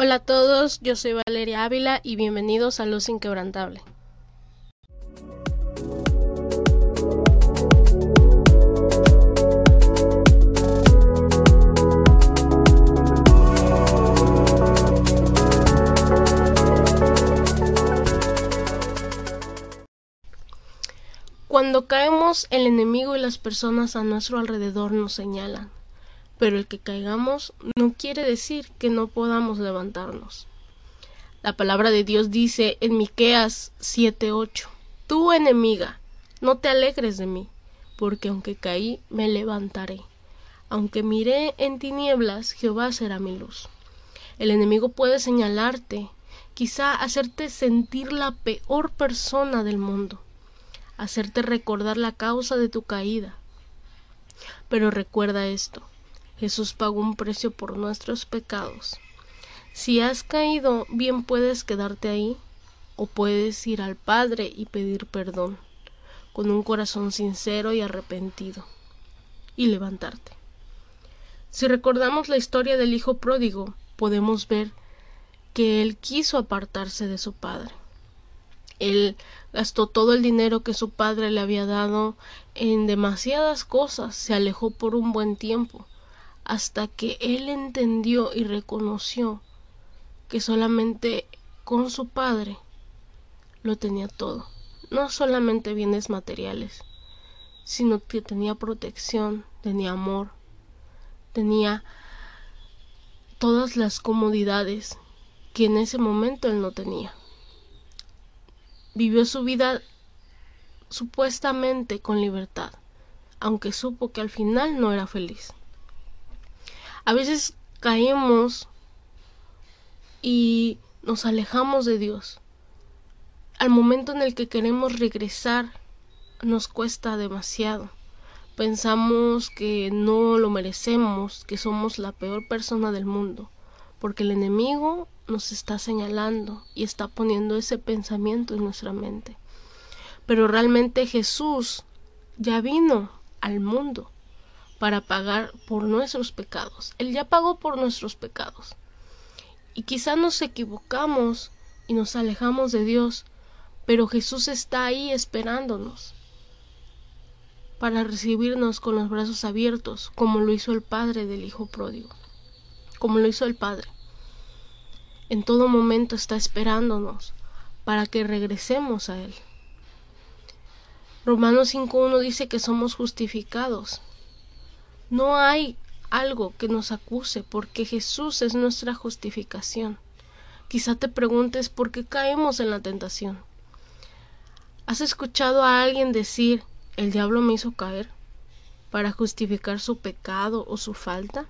Hola a todos, yo soy Valeria Ávila y bienvenidos a Luz Inquebrantable. Cuando caemos, el enemigo y las personas a nuestro alrededor nos señalan pero el que caigamos no quiere decir que no podamos levantarnos. La palabra de Dios dice en Miqueas 7:8: Tú enemiga, no te alegres de mí, porque aunque caí, me levantaré. Aunque miré en tinieblas, Jehová será mi luz. El enemigo puede señalarte, quizá hacerte sentir la peor persona del mundo, hacerte recordar la causa de tu caída. Pero recuerda esto, Jesús pagó un precio por nuestros pecados. Si has caído, bien puedes quedarte ahí o puedes ir al Padre y pedir perdón con un corazón sincero y arrepentido y levantarte. Si recordamos la historia del Hijo pródigo, podemos ver que él quiso apartarse de su padre. Él gastó todo el dinero que su padre le había dado en demasiadas cosas, se alejó por un buen tiempo hasta que él entendió y reconoció que solamente con su padre lo tenía todo, no solamente bienes materiales, sino que tenía protección, tenía amor, tenía todas las comodidades que en ese momento él no tenía. Vivió su vida supuestamente con libertad, aunque supo que al final no era feliz. A veces caemos y nos alejamos de Dios. Al momento en el que queremos regresar nos cuesta demasiado. Pensamos que no lo merecemos, que somos la peor persona del mundo, porque el enemigo nos está señalando y está poniendo ese pensamiento en nuestra mente. Pero realmente Jesús ya vino al mundo para pagar por nuestros pecados. Él ya pagó por nuestros pecados. Y quizá nos equivocamos y nos alejamos de Dios, pero Jesús está ahí esperándonos para recibirnos con los brazos abiertos, como lo hizo el Padre del Hijo pródigo, como lo hizo el Padre. En todo momento está esperándonos para que regresemos a Él. Romanos 5.1 dice que somos justificados no hay algo que nos acuse porque Jesús es nuestra justificación. Quizá te preguntes por qué caemos en la tentación. ¿Has escuchado a alguien decir el diablo me hizo caer para justificar su pecado o su falta?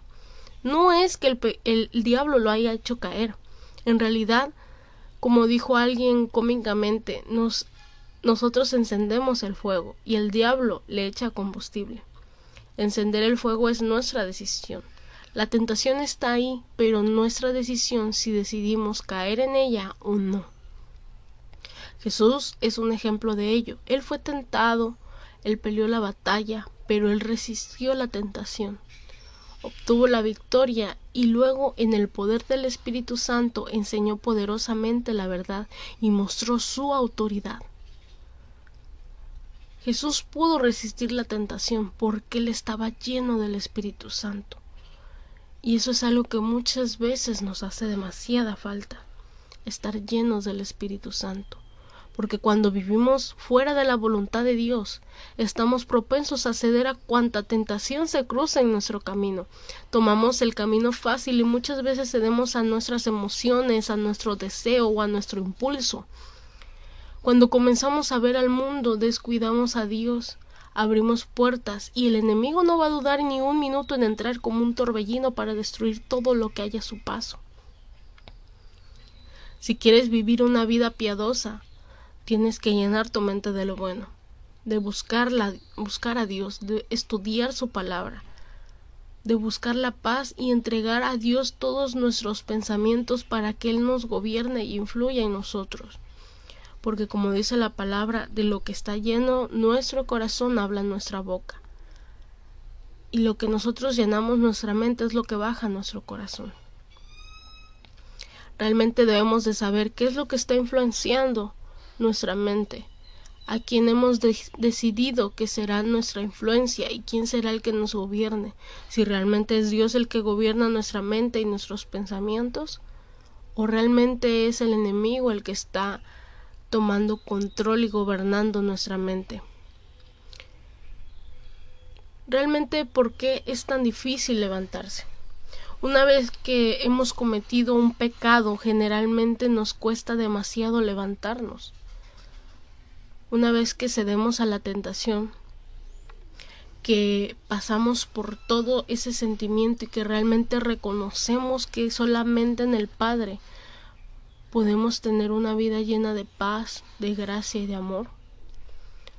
No es que el, diablo lo haya hecho caer. En realidad, como dijo alguien cómicamente, nos, nosotros encendemos el fuego y el diablo le echa combustible. Encender el fuego es nuestra decisión. La tentación está ahí, pero nuestra decisión si decidimos caer en ella o no. Jesús es un ejemplo de ello. Él fue tentado, él peleó la batalla, pero él resistió la tentación. Obtuvo la victoria y luego en el poder del Espíritu Santo enseñó poderosamente la verdad y mostró su autoridad. Jesús pudo resistir la tentación porque él estaba lleno del Espíritu Santo. Y eso es algo que muchas veces nos hace demasiada falta, estar llenos del Espíritu Santo. Porque cuando vivimos fuera de la voluntad de Dios, estamos propensos a ceder a cuanta tentación se cruza en nuestro camino. Tomamos el camino fácil y muchas veces cedemos a nuestras emociones, a nuestro deseo o a nuestro impulso. Cuando comenzamos a ver al mundo, descuidamos a Dios, abrimos puertas y el enemigo no va a dudar ni un minuto en entrar como un torbellino para destruir todo lo que haya a su paso. Si quieres vivir una vida piadosa, tienes que llenar tu mente de lo bueno, de buscar, buscar a Dios, de estudiar su palabra, de buscar la paz y entregar a Dios todos nuestros pensamientos para que Él nos gobierne y influya en nosotros porque como dice la palabra, de lo que está lleno nuestro corazón habla nuestra boca. Y lo que nosotros llenamos nuestra mente es lo que baja nuestro corazón. Realmente debemos de saber qué es lo que está influenciando nuestra mente, a quién hemos decidido que será nuestra influencia y quién será el que nos gobierne, si realmente es Dios el que gobierna nuestra mente y nuestros pensamientos, o realmente es el enemigo el que está tomando control y gobernando nuestra mente. Realmente, ¿por qué es tan difícil levantarse? Una vez que hemos cometido un pecado, generalmente nos cuesta demasiado levantarnos. Una vez que cedemos a la tentación, que pasamos por todo ese sentimiento y que realmente reconocemos que solamente en el Padre podemos tener una vida llena de paz, de gracia y de amor,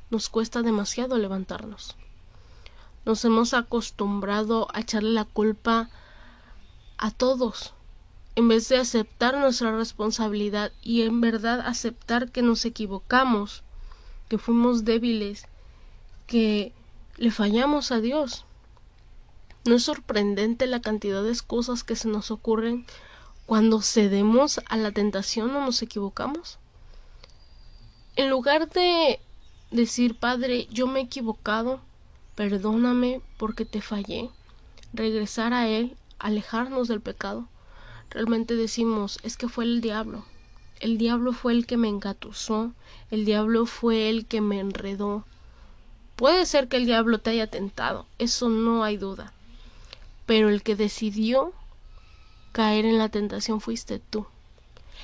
nos cuesta demasiado levantarnos. Nos hemos acostumbrado a echarle la culpa a todos, en vez de aceptar nuestra responsabilidad y en verdad aceptar que nos equivocamos, que fuimos débiles, que le fallamos a Dios. ¿No es sorprendente la cantidad de cosas que se nos ocurren cuando cedemos a la tentación o nos equivocamos? En lugar de decir, Padre, yo me he equivocado, perdóname porque te fallé, regresar a Él, alejarnos del pecado, realmente decimos, es que fue el diablo. El diablo fue el que me engatusó, el diablo fue el que me enredó. Puede ser que el diablo te haya tentado, eso no hay duda. Pero el que decidió caer en la tentación fuiste tú.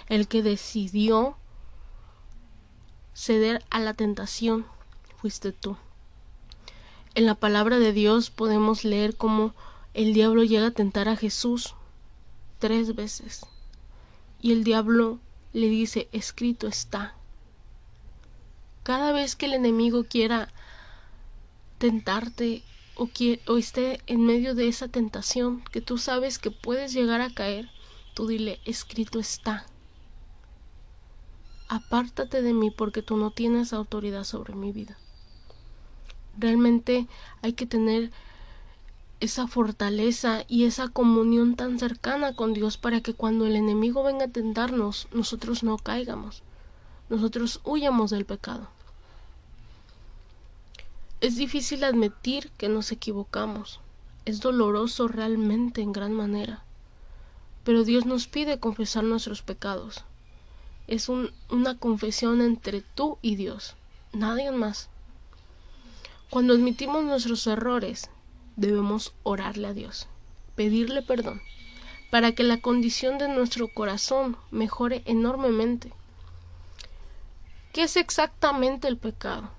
El que decidió ceder a la tentación fuiste tú. En la palabra de Dios podemos leer cómo el diablo llega a tentar a Jesús tres veces. Y el diablo le dice, escrito está. Cada vez que el enemigo quiera tentarte o, o esté en medio de esa tentación que tú sabes que puedes llegar a caer, tú dile, escrito está. Apártate de mí porque tú no tienes autoridad sobre mi vida. Realmente hay que tener esa fortaleza y esa comunión tan cercana con Dios para que cuando el enemigo venga a tentarnos, nosotros no caigamos, nosotros huyamos del pecado. Es difícil admitir que nos equivocamos, es doloroso realmente en gran manera, pero Dios nos pide confesar nuestros pecados. Es una confesión entre tú y Dios, nadie más. Cuando admitimos nuestros errores, debemos orarle a Dios, pedirle perdón, para que la condición de nuestro corazón mejore enormemente. ¿Qué es exactamente el pecado?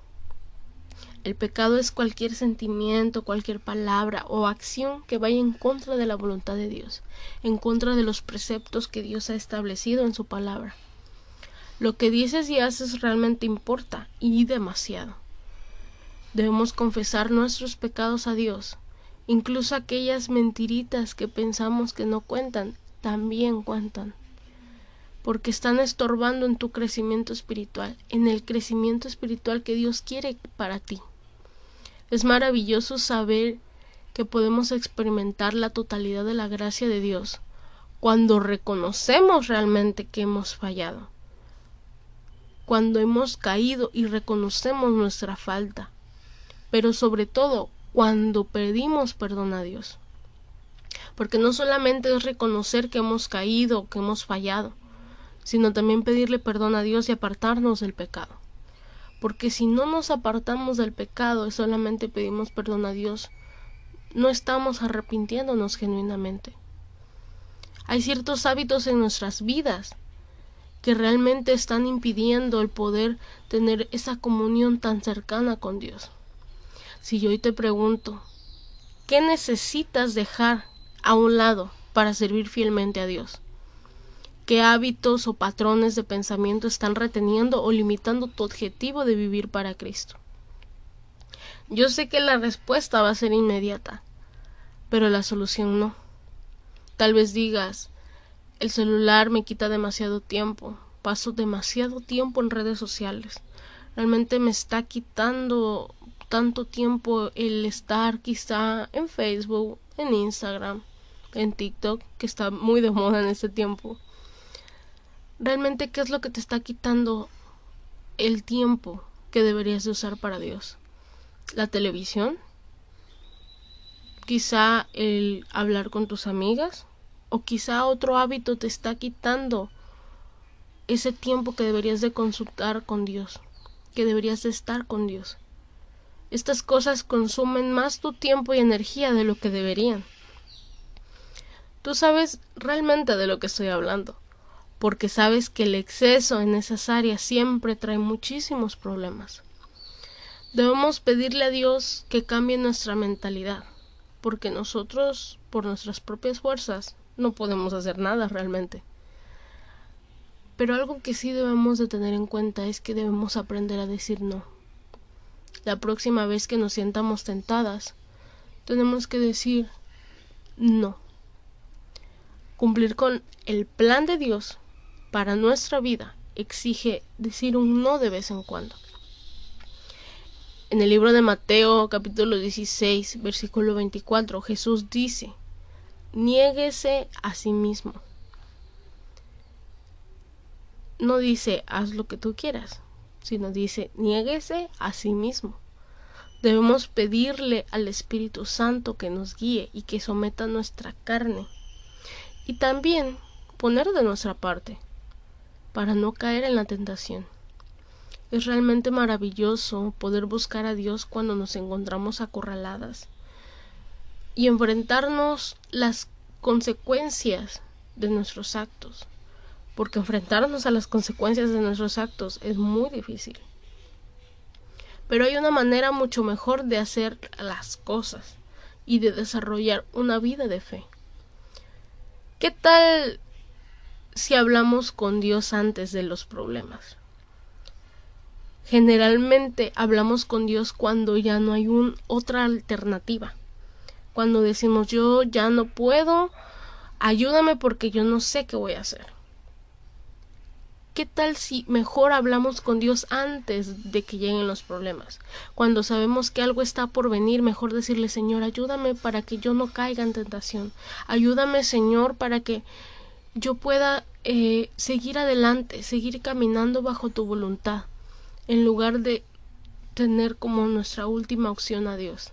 El pecado es cualquier sentimiento, cualquier palabra o acción que vaya en contra de la voluntad de Dios, en contra de los preceptos que Dios ha establecido en su palabra. Lo que dices y haces realmente importa y demasiado. Debemos confesar nuestros pecados a Dios. Incluso aquellas mentiritas que pensamos que no cuentan, también cuentan. Porque están estorbando en tu crecimiento espiritual, en el crecimiento espiritual que Dios quiere para ti. Es maravilloso saber que podemos experimentar la totalidad de la gracia de Dios cuando reconocemos realmente que hemos fallado, cuando hemos caído y reconocemos nuestra falta pero sobre todo cuando pedimos perdón a Dios. Porque no solamente es reconocer que hemos caído, que hemos fallado, sino también pedirle perdón a Dios y apartarnos del pecado. Porque si no nos apartamos del pecado y solamente pedimos perdón a Dios, no estamos arrepintiéndonos genuinamente. Hay ciertos hábitos en nuestras vidas que realmente están impidiendo el poder tener esa comunión tan cercana con Dios. Si yo hoy te pregunto, ¿qué necesitas dejar a un lado para servir fielmente a Dios? ¿Qué hábitos o patrones de pensamiento están reteniendo o limitando tu objetivo de vivir para Cristo? Yo sé que la respuesta va a ser inmediata, pero la solución no. Tal vez digas, el celular me quita demasiado tiempo, paso demasiado tiempo en redes sociales, realmente me está quitando tanto tiempo el estar quizá en Facebook, en Instagram, en TikTok, que está muy de moda en este tiempo. Realmente qué es lo que te está quitando el tiempo que deberías de usar para Dios. La televisión, quizá el hablar con tus amigas o quizá otro hábito te está quitando ese tiempo que deberías de consultar con Dios, que deberías de estar con Dios. Estas cosas consumen más tu tiempo y energía de lo que deberían. Tú sabes realmente de lo que estoy hablando, porque sabes que el exceso en esas áreas siempre trae muchísimos problemas. Debemos pedirle a Dios que cambie nuestra mentalidad, porque nosotros, por nuestras propias fuerzas, no podemos hacer nada realmente. Pero algo que sí debemos de tener en cuenta es que debemos aprender a decir no. La próxima vez que nos sientamos tentadas, tenemos que decir no. Cumplir con el plan de Dios para nuestra vida exige decir un no de vez en cuando. En el libro de Mateo capítulo 16 versículo 24 Jesús dice, niéguese a sí mismo no dice haz lo que tú quieras, sino dice niéguese a sí mismo. Debemos pedirle al Espíritu Santo que nos guíe y que someta nuestra carne. Y también poner de nuestra parte para no caer en la tentación. Es realmente maravilloso poder buscar a Dios cuando nos encontramos acorraladas y enfrentarnos las consecuencias de nuestros actos porque enfrentarnos a las consecuencias de nuestros actos es muy difícil. Pero hay una manera mucho mejor de hacer las cosas y de desarrollar una vida de fe. ¿Qué tal si hablamos con Dios antes de los problemas? Generalmente hablamos con Dios cuando ya no hay otra alternativa. Cuando decimos yo ya no puedo, ayúdame porque yo no sé qué voy a hacer. ¿Qué tal si mejor hablamos con Dios antes de que lleguen los problemas? Cuando sabemos que algo está por venir, mejor decirle, Señor, ayúdame para que yo no caiga en tentación. Ayúdame, Señor, para que yo pueda eh, seguir adelante, seguir caminando bajo tu voluntad, en lugar de tener como nuestra última opción a Dios.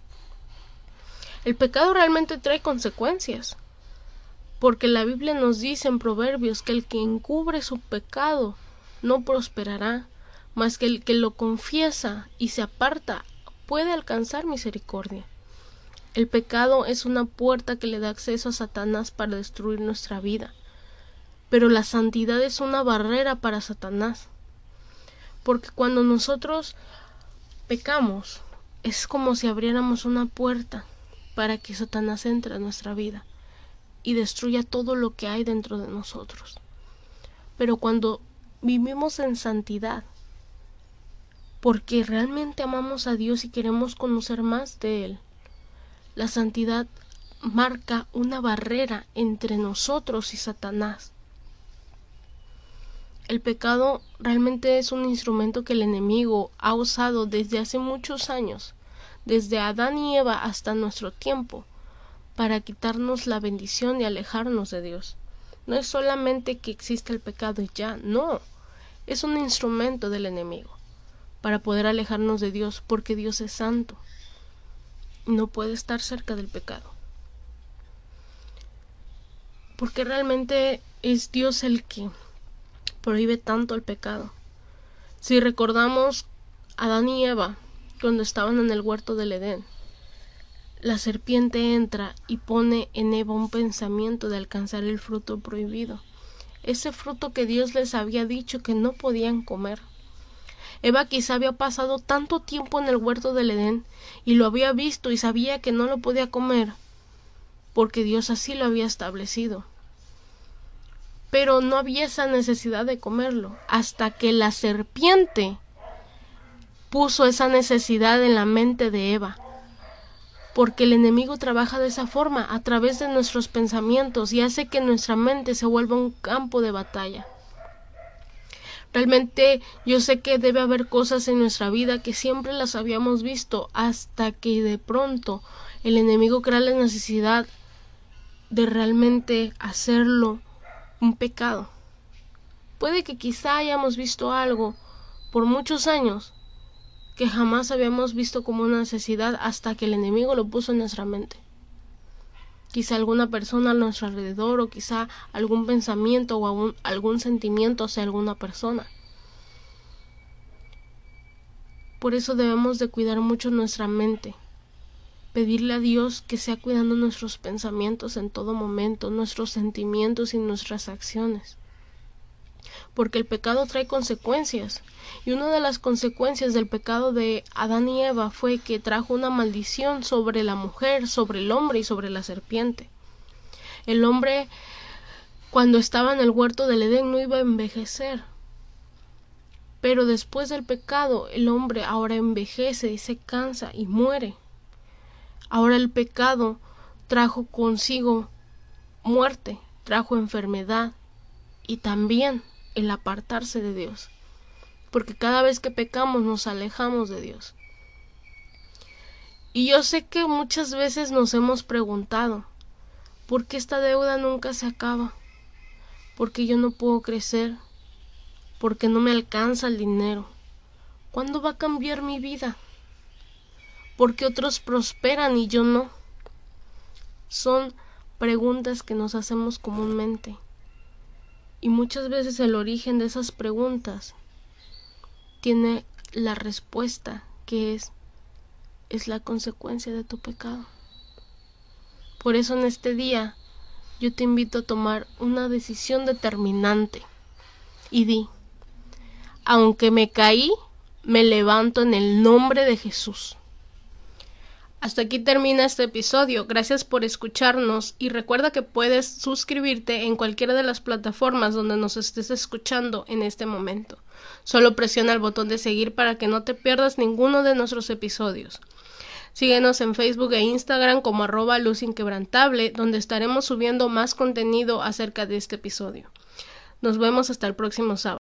El pecado realmente trae consecuencias porque la Biblia nos dice en Proverbios que el que encubre su pecado no prosperará, mas que el que lo confiesa y se aparta puede alcanzar misericordia. El pecado es una puerta que le da acceso a Satanás para destruir nuestra vida, pero la santidad es una barrera para Satanás, porque cuando nosotros pecamos es como si abriéramos una puerta para que Satanás entre a nuestra vida y destruya todo lo que hay dentro de nosotros. Pero cuando vivimos en santidad, porque realmente amamos a Dios y queremos conocer más de Él, la santidad marca una barrera entre nosotros y Satanás. El pecado realmente es un instrumento que el enemigo ha usado desde hace muchos años, desde Adán y Eva hasta nuestro tiempo, para quitarnos la bendición y alejarnos de Dios. No es solamente que existe el pecado y ya, no. Es un instrumento del enemigo para poder alejarnos de Dios porque Dios es santo. No puede estar cerca del pecado. Porque realmente es Dios el que prohíbe tanto el pecado. Si recordamos a Adán y Eva cuando estaban en el huerto del Edén, la serpiente entra y pone en Eva un pensamiento de alcanzar el fruto prohibido, ese fruto que Dios les había dicho que no podían comer. Eva quizá había pasado tanto tiempo en el huerto del Edén y lo había visto y sabía que no lo podía comer, porque Dios así lo había establecido. Pero no había esa necesidad de comerlo, hasta que la serpiente puso esa necesidad en la mente de Eva porque el enemigo trabaja de esa forma, a través de nuestros pensamientos, y hace que nuestra mente se vuelva un campo de batalla. Realmente yo sé que debe haber cosas en nuestra vida que siempre las habíamos visto hasta que de pronto el enemigo crea la necesidad de realmente hacerlo un pecado. Puede que quizá hayamos visto algo por muchos años que jamás habíamos visto como una necesidad hasta que el enemigo lo puso en nuestra mente. Quizá alguna persona a nuestro alrededor o quizá algún pensamiento o algún, sentimiento hacia alguna persona. Por eso debemos de cuidar mucho nuestra mente. Pedirle a Dios que sea cuidando nuestros pensamientos en todo momento, nuestros sentimientos y nuestras acciones. Porque el pecado trae consecuencias. Y una de las consecuencias del pecado de Adán y Eva fue que trajo una maldición sobre la mujer, sobre el hombre y sobre la serpiente. El hombre, cuando estaba en el huerto del Edén, no iba a envejecer, pero después del pecado, el hombre ahora envejece y se cansa y muere. Ahora el pecado trajo consigo muerte, trajo enfermedad y también el apartarse de Dios. Porque cada vez que pecamos nos alejamos de Dios. Y yo sé que muchas veces nos hemos preguntado, ¿por qué esta deuda nunca se acaba? ¿Por qué yo no puedo crecer? porque no me alcanza el dinero. ¿Cuándo va a cambiar mi vida? Porque otros prosperan y yo no? Son preguntas que nos hacemos comúnmente. Y muchas veces el origen de esas preguntas tiene la respuesta que es es la consecuencia de tu pecado. Por eso en este día yo te invito a tomar una decisión determinante y di aunque me caí, me levanto en el nombre de Jesús. Hasta aquí termina este episodio. Gracias por escucharnos y recuerda que puedes suscribirte en cualquiera de las plataformas donde nos estés escuchando en este momento. Solo presiona el botón de seguir para que no te pierdas ninguno de nuestros episodios. Síguenos en Facebook e Instagram como arroba luz inquebrantable, donde estaremos subiendo más contenido acerca de este episodio. Nos vemos hasta el próximo sábado.